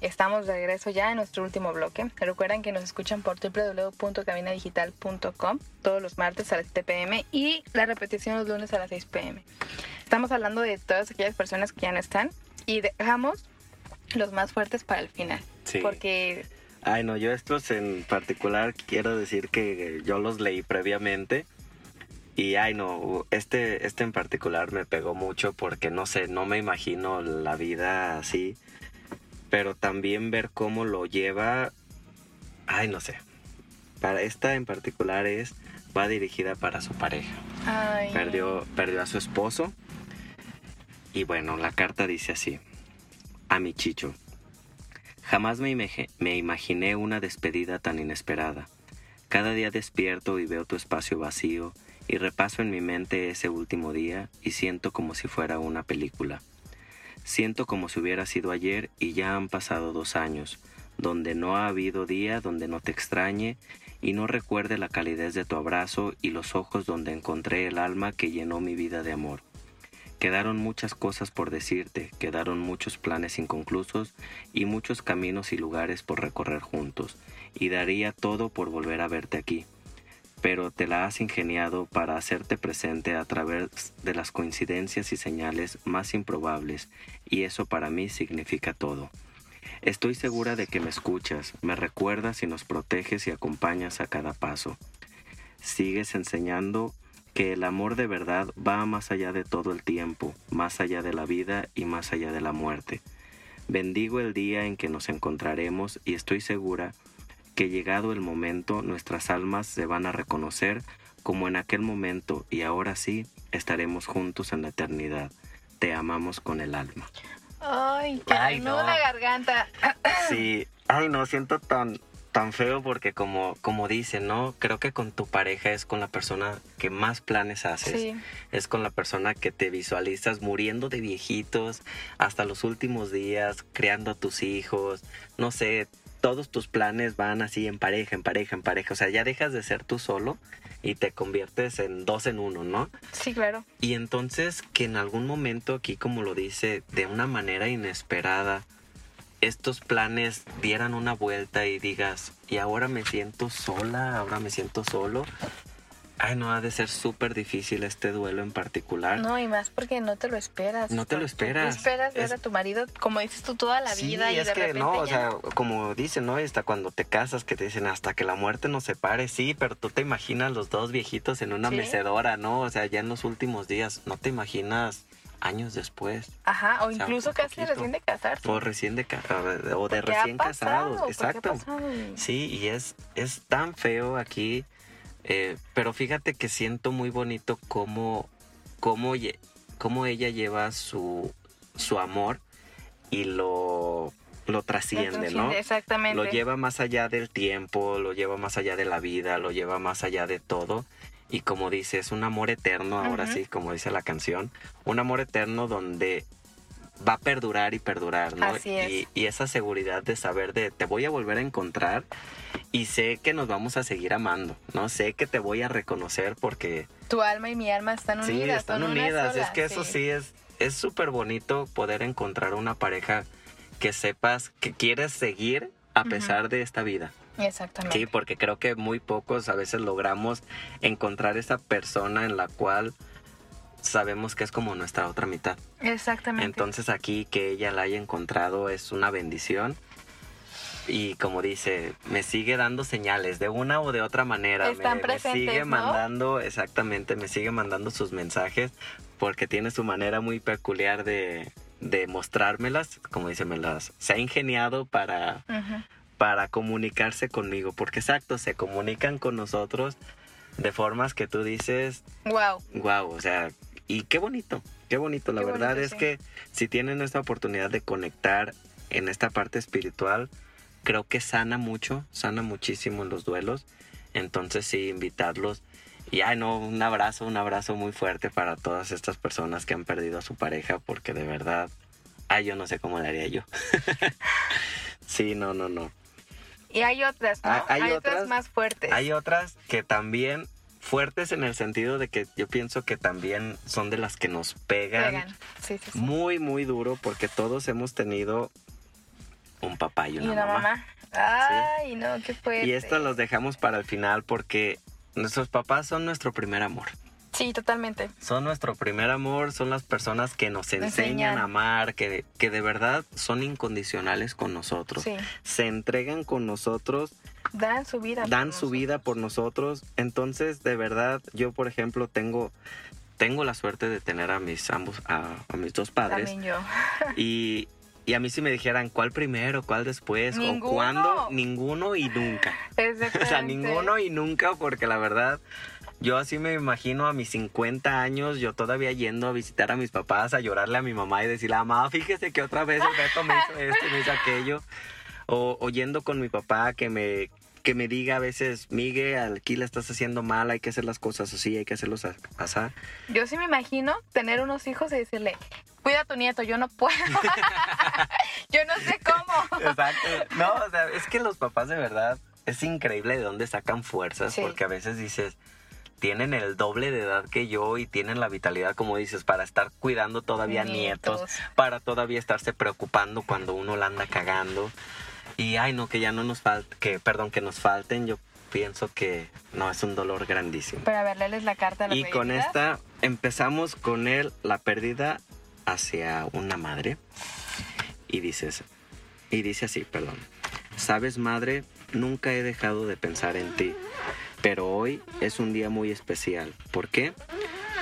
Estamos de regreso ya en nuestro último bloque. Recuerden que nos escuchan por www.cabinadigital.com todos los martes a las 7 pm y la repetición los lunes a las 6 pm. Estamos hablando de todas aquellas personas que ya no están y dejamos los más fuertes para el final. Sí. Porque Ay, no, yo estos en particular quiero decir que yo los leí previamente. Y ay, no, este, este en particular me pegó mucho porque no sé, no me imagino la vida así. Pero también ver cómo lo lleva. Ay, no sé. Para esta en particular es. Va dirigida para su pareja. ay, Perdió, perdió a su esposo. Y bueno, la carta dice así. A mi chicho. Jamás me, me imaginé una despedida tan inesperada. Cada día despierto y veo tu espacio vacío y repaso en mi mente ese último día y siento como si fuera una película. Siento como si hubiera sido ayer y ya han pasado dos años, donde no ha habido día donde no te extrañe y no recuerde la calidez de tu abrazo y los ojos donde encontré el alma que llenó mi vida de amor. Quedaron muchas cosas por decirte, quedaron muchos planes inconclusos y muchos caminos y lugares por recorrer juntos, y daría todo por volver a verte aquí. Pero te la has ingeniado para hacerte presente a través de las coincidencias y señales más improbables, y eso para mí significa todo. Estoy segura de que me escuchas, me recuerdas y nos proteges y acompañas a cada paso. Sigues enseñando que el amor de verdad va más allá de todo el tiempo, más allá de la vida y más allá de la muerte. Bendigo el día en que nos encontraremos y estoy segura llegado el momento nuestras almas se van a reconocer como en aquel momento y ahora sí estaremos juntos en la eternidad. Te amamos con el alma. ay, que Ay, me no. la garganta. Sí, ay no, siento tan, tan feo porque como, como dicen, ¿no? Creo que con tu pareja es con la persona que más planes haces. Sí. Es con la persona que te visualizas muriendo de viejitos hasta los últimos días, creando a tus hijos, no sé, todos tus planes van así en pareja, en pareja, en pareja. O sea, ya dejas de ser tú solo y te conviertes en dos en uno, ¿no? Sí, claro. Y entonces que en algún momento aquí, como lo dice, de una manera inesperada, estos planes dieran una vuelta y digas, y ahora me siento sola, ahora me siento solo. Ay, no, ha de ser súper difícil este duelo en particular. No, y más porque no te lo esperas. No te lo Tú esperas. esperas ver Es- a tu marido, como dices tú, toda la Sí, vida y es de que repente no, o sea, no. como dicen, ¿no? Hasta cuando te casas, que te dicen hasta que la muerte nos separe, sí, pero tú te imaginas los dos viejitos en una Sí. mecedora, ¿no? O sea, ya en los últimos días, no te imaginas años después. Ajá, o o sea, incluso casi poquito. recién de casarse. O recién de ca- o de ¿Qué ha recién pasado? casados, ¿Por qué ha exacto. Sí, y es, es tan feo aquí, eh, pero fíjate que siento muy bonito cómo, cómo, cómo ella lleva su, su amor y lo, lo trasciende, ¿no? Trasciende, Exactamente. Lo lleva más allá del tiempo, lo lleva más allá de la vida, lo lleva más allá de todo. Y como dice, es un amor eterno, ahora sí, como dice la canción, un amor eterno donde va a perdurar y perdurar, ¿no? Así es. Y, y esa seguridad de saber de te voy a volver a encontrar y sé que nos vamos a seguir amando, ¿no? Sé que te voy a reconocer porque Tu alma y mi alma están sí, unidas. están unidas. sola, es que eso sí es es súper bonito poder encontrar una pareja que sepas que quieres seguir a pesar de esta vida. Exactamente. Sí, porque creo que muy pocos a veces logramos encontrar esa persona en la cual sabemos que es como nuestra otra mitad. Exactamente. Entonces aquí que ella la haya encontrado es una bendición. Y como dice, me sigue dando señales de una o de otra manera. Están me, me presentes, sigue ¿no? mandando, exactamente, me sigue mandando sus mensajes porque tiene su manera muy peculiar de, de mostrármelas. Como dice, me las se ha ingeniado para, para comunicarse conmigo. Porque exacto, se comunican con nosotros de formas que tú dices, Wow. wow, o sea, y qué bonito, qué bonito. La Qué verdad bonito, es sí. que si tienen esta oportunidad de conectar en esta parte espiritual, creo que sana mucho, sana muchísimo en los duelos. Entonces sí, invitarlos. Y ay no, un abrazo, un abrazo muy fuerte para todas estas personas que han perdido a su pareja, porque de verdad, ay, yo no sé cómo le haría yo. sí, no, no, no. Y hay otras, ¿no? Ah, hay otras, otras- más fuertes. Hay otras que también fuertes en el sentido de que yo pienso que también son de las que nos pegan, Pegan. Sí, sí, sí. muy, muy duro porque todos hemos tenido un papá y Y una, una mamá. mamá. Ay, no, qué fuerte. Y esto los dejamos para el final porque nuestros papás son nuestro primer amor. Sí, totalmente. Son nuestro primer amor, son las personas que nos enseñan, enseñan. a amar, que, que de verdad son incondicionales con nosotros. Sí. Se entregan con nosotros Dan su vida. dan su vida por nosotros. Entonces, de verdad, yo, por ejemplo, tengo, tengo la suerte de tener a mis ambos, a, a mis dos padres. También yo. Y, y a mí si me dijeran cuál primero, cuál después, Ninguno. o cuándo, ninguno y nunca. O sea, ninguno y nunca, porque la verdad, yo así me imagino a mis 50 años, yo todavía yendo a visitar a mis papás, a llorarle a mi mamá y decirle, mamá, fíjese que otra vez el Beto me hizo esto y me hizo aquello. O, o yendo con mi papá que me, que me diga a veces, Miguel, aquí la estás haciendo mal, hay que hacer las cosas así, hay que hacerlos a- asá. Yo sí me imagino tener unos hijos y decirle, cuida a tu nieto, yo no puedo. yo no sé cómo. Exacto. No, o sea, es que los papás de verdad es increíble de dónde sacan fuerzas, Sí. porque a veces dices, tienen el doble de edad que yo y tienen la vitalidad, como dices, para estar cuidando todavía nietos, Nietos. para todavía estarse preocupando cuando uno la anda cagando. Y ay, no, que ya no nos falte, que perdón, que nos falten, yo pienso que no, es un dolor grandísimo. Para verles la carta a las Y con esta empezamos con él la pérdida hacia una madre. Y dices, y dice así, perdón. Sabes, madre, nunca he dejado de pensar en ti, pero hoy es un día muy especial. ¿Por qué?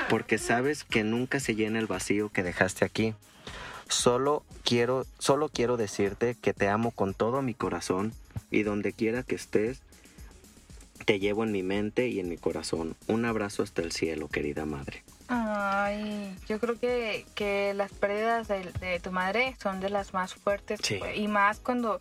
Porque sabes que nunca se llena el vacío que dejaste aquí. Solo quiero, solo quiero decirte que te amo con todo mi corazón y donde quiera que estés, te llevo en mi mente y en mi corazón. Un abrazo hasta el cielo, querida madre. Ay, yo creo que, que las pérdidas de, de tu madre son de las más fuertes. Sí. Y más cuando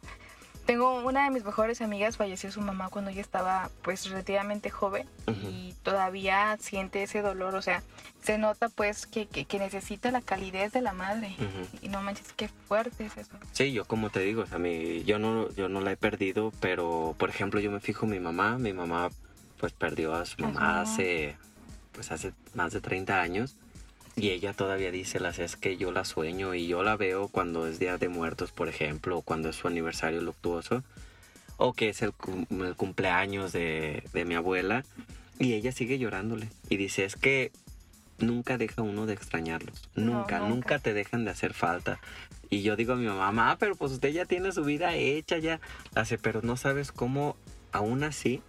tengo una de mis mejores amigas, falleció su mamá cuando ella estaba pues relativamente joven y todavía siente ese dolor. O sea, se nota pues que, que, que necesita la calidez de la madre. Y no manches, qué fuerte es eso. Sí, yo como te digo, o sea, mi- yo no, yo no la he perdido, pero por ejemplo yo me fijo en mi mamá, mi mamá pues perdió a su mamá Ajá. hace, pues hace más de 30 años y ella todavía dice, las es que yo la sueño y yo la veo cuando es Día de Muertos, por ejemplo, o cuando es su aniversario luctuoso, o que es el, cum- el cumpleaños de, de mi abuela y ella sigue llorándole y dice, es que nunca deja uno de extrañarlos, No, nunca, nunca. te dejan de hacer falta. Y yo digo a mi mamá, "Ma, pero pues usted ya tiene su vida hecha ya. Hace, pero no sabes cómo aún así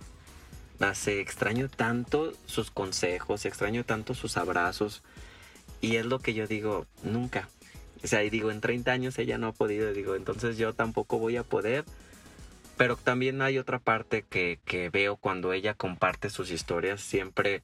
hace, extraño tanto sus consejos, extraño tanto sus abrazos. Y es lo que yo digo, nunca. O sea, y digo, en 30 años ella no ha podido, digo, entonces yo tampoco voy a poder. Pero también hay otra parte que, que veo cuando ella comparte sus historias, siempre,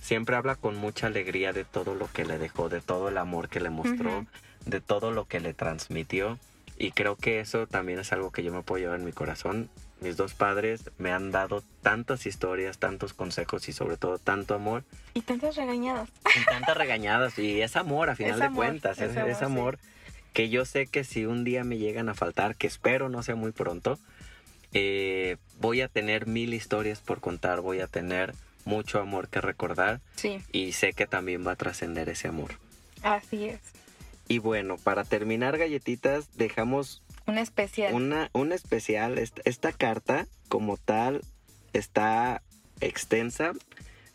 siempre habla con mucha alegría de todo lo que le dejó, de todo el amor que le mostró, de todo lo que le transmitió. Y creo que eso también es algo que yo me puedo llevar en mi corazón. Mis dos padres me han dado tantas historias, tantos consejos y sobre todo tanto amor Y tantas regañadas. y tantas regañadas. Y es amor, a final Es de amor, cuentas. Es, es amor, es amor que yo sé que si un día me llegan a faltar, que espero no sea muy pronto, eh, voy a tener mil historias por contar, voy a tener mucho amor que recordar Sí, y sé que también va a trascender ese amor. así es. Y bueno, para terminar galletitas, dejamos Un especial. una, un especial. Esta, esta carta, como tal, está extensa,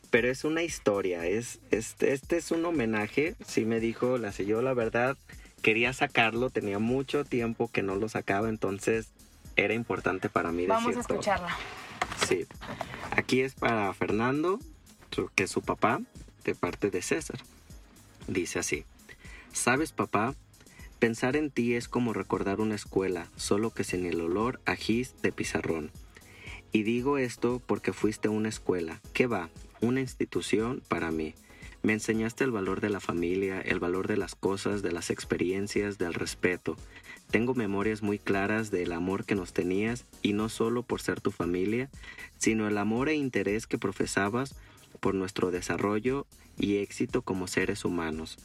pero es una historia. Es, este, este es un homenaje. Sí me dijo, la yo la verdad, quería sacarlo, tenía mucho tiempo que no lo sacaba, entonces era importante para mí Vamos a todo. escucharla. Sí. Aquí es para Fernando, que es su papá, de parte de César. Dice así. ¿Sabes, papá? Pensar en ti es como recordar una escuela, solo que sin el olor a gis de pizarrón. Y digo esto porque fuiste una escuela. ¿Qué va? una institución para mí. Me enseñaste el valor de la familia, el valor de las cosas, de las experiencias, del respeto. Tengo memorias muy claras del amor que nos tenías y no solo por ser tu familia, sino el amor e interés que profesabas por nuestro desarrollo y éxito como seres humanos.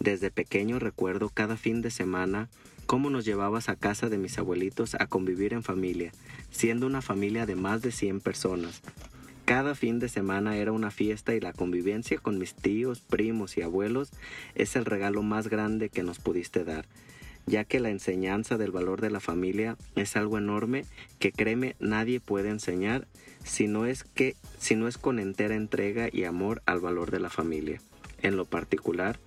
Desde pequeño recuerdo cada fin de semana cómo nos llevabas a casa de mis abuelitos a convivir en familia, siendo una familia de más de 100 personas. Cada fin de semana era una fiesta y la convivencia con mis tíos, primos y abuelos es el regalo más grande que nos pudiste dar, ya que la enseñanza del valor de la familia es algo enorme que créeme nadie puede enseñar si no es que si no es con entera entrega y amor al valor de la familia. En lo particular,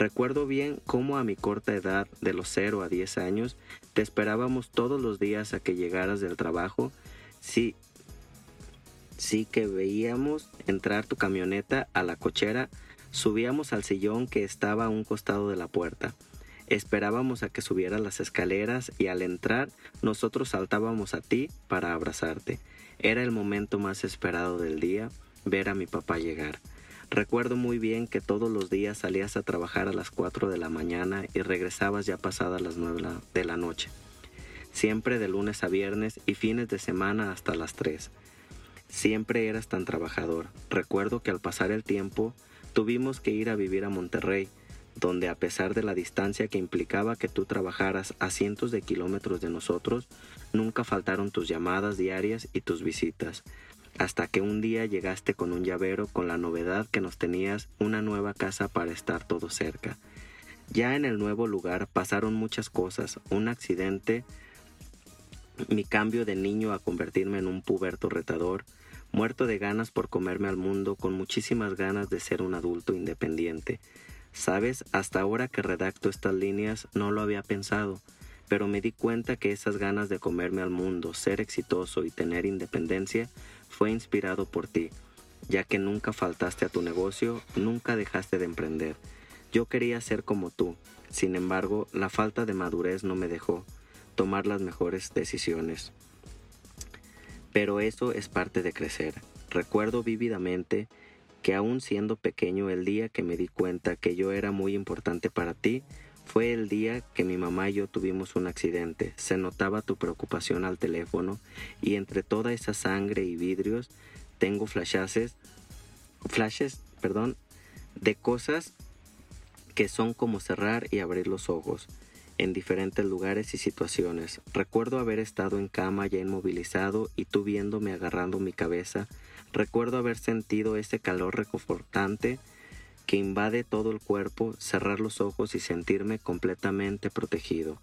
Recuerdo bien cómo a mi corta edad, de los 0 a 10 años, te esperábamos todos los días a que llegaras del trabajo. Sí, sí que veíamos entrar tu camioneta a la cochera, subíamos al sillón que estaba a un costado de la puerta. Esperábamos a que subieras las escaleras y al entrar nosotros saltábamos a ti para abrazarte. Era el momento más esperado del día, ver a mi papá llegar. Recuerdo muy bien que todos los días salías a trabajar a las 4 de la mañana y regresabas ya pasadas las 9 de la noche. Siempre de lunes a viernes y fines de semana hasta las 3. Siempre eras tan trabajador. Recuerdo que al pasar el tiempo tuvimos que ir a vivir a Monterrey, donde a pesar de la distancia que implicaba que tú trabajaras a cientos de kilómetros de nosotros, nunca faltaron tus llamadas diarias y tus visitas hasta que un día llegaste con un llavero con la novedad que nos tenías una nueva casa para estar todo cerca. Ya en el nuevo lugar pasaron muchas cosas, un accidente, mi cambio de niño a convertirme en un puberto retador, muerto de ganas por comerme al mundo con muchísimas ganas de ser un adulto independiente. Sabes, hasta ahora que redacto estas líneas no lo había pensado, pero me di cuenta que esas ganas de comerme al mundo, ser exitoso y tener independencia fue inspirado por ti, ya que nunca faltaste a tu negocio, nunca dejaste de emprender. Yo quería ser como tú, sin embargo, la falta de madurez no me dejó tomar las mejores decisiones. Pero eso es parte de crecer. Recuerdo vívidamente que aún siendo pequeño el día que me di cuenta que yo era muy importante para ti, fue el día que mi mamá y yo tuvimos un accidente. Se notaba tu preocupación al teléfono y entre toda esa sangre y vidrios tengo flashes, flashes, perdón, de cosas que son como cerrar y abrir los ojos en diferentes lugares y situaciones. Recuerdo haber estado en cama ya inmovilizado y tú viéndome agarrando mi cabeza. Recuerdo haber sentido ese calor reconfortante que invade todo el cuerpo, cerrar los ojos y sentirme completamente protegido.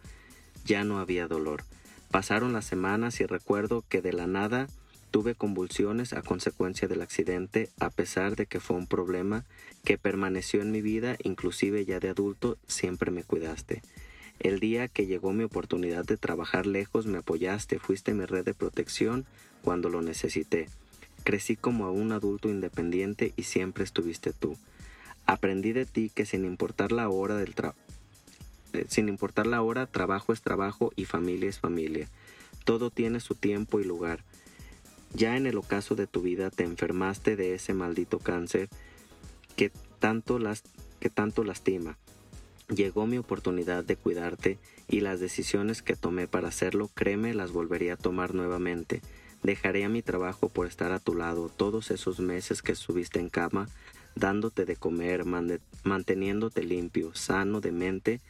Ya no había dolor. Pasaron las semanas y recuerdo que de la nada tuve convulsiones a consecuencia del accidente, a pesar de que fue un problema que permaneció en mi vida, inclusive ya de adulto, siempre me cuidaste. El día que llegó mi oportunidad de trabajar lejos me apoyaste, fuiste mi red de protección cuando lo necesité. Crecí como un adulto independiente y siempre estuviste tú. Aprendí de ti que sin importar la hora del eh, sin importar la hora, trabajo es trabajo y familia es familia. Todo tiene su tiempo y lugar. Ya en el ocaso de tu vida te enfermaste de ese maldito cáncer que tanto, que tanto lastima. Llegó mi oportunidad de cuidarte y las decisiones que tomé para hacerlo, créeme, las volvería a tomar nuevamente. Dejaré a mi trabajo por estar a tu lado todos esos meses que estuviste en cama dándote de comer, manteniéndote limpio, sano de mente,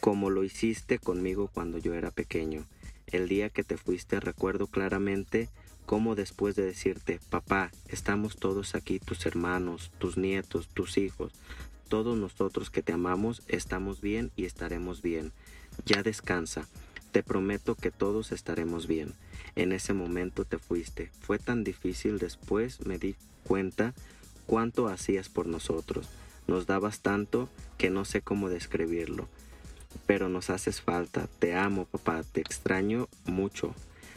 como lo hiciste conmigo cuando yo era pequeño. El día que te fuiste recuerdo claramente cómo después de decirte, papá, estamos todos aquí, tus hermanos, tus nietos, tus hijos, todos nosotros que te amamos, estamos bien y estaremos bien. Ya descansa. Te prometo que todos estaremos bien. En ese momento te fuiste. Fue tan difícil después me di cuenta cuánto hacías por nosotros. Nos dabas tanto que no sé cómo describirlo. Pero nos haces falta. Te amo, papá. Te extraño mucho.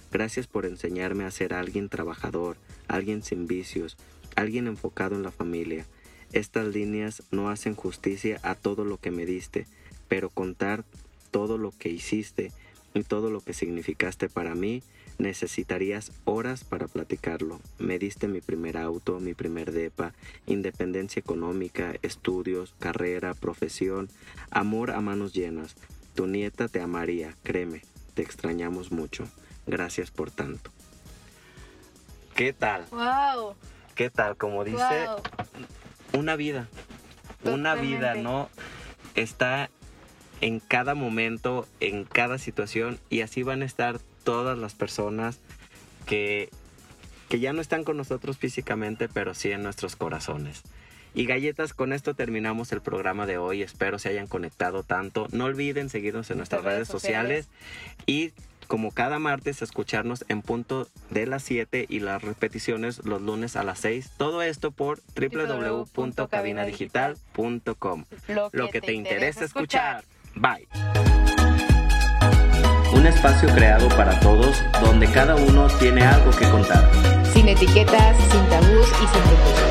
Gracias por enseñarme a ser alguien trabajador, alguien sin vicios, alguien enfocado en la familia. Estas líneas no hacen justicia a todo lo que me diste, pero contar todo lo que hiciste y todo lo que significaste para mí Necesitarías horas para platicarlo. Me diste mi primer auto, mi primer DEPA, independencia económica, estudios, carrera, profesión, amor a manos llenas. Tu nieta te amaría, créeme, te extrañamos mucho. Gracias por tanto. ¿Qué tal? ¡Wow! ¿Qué tal? Como dice, wow. una vida. Una vida. ¿no? Está en cada momento, en cada situación y así van a estar todas las personas que, que ya no están con nosotros físicamente, pero sí en nuestros corazones. Y galletas, con esto terminamos el programa de hoy. Espero se hayan conectado tanto. No olviden seguirnos en nuestras redes sociales y como cada martes escucharnos en punto de las 7 y las repeticiones los lunes a las 6. Todo esto por www.cabinadigital.com. Lo que te interesa escuchar. Bye. Un espacio creado para todos donde cada uno tiene algo que contar. Sin etiquetas, sin tabús y sin prejuicios.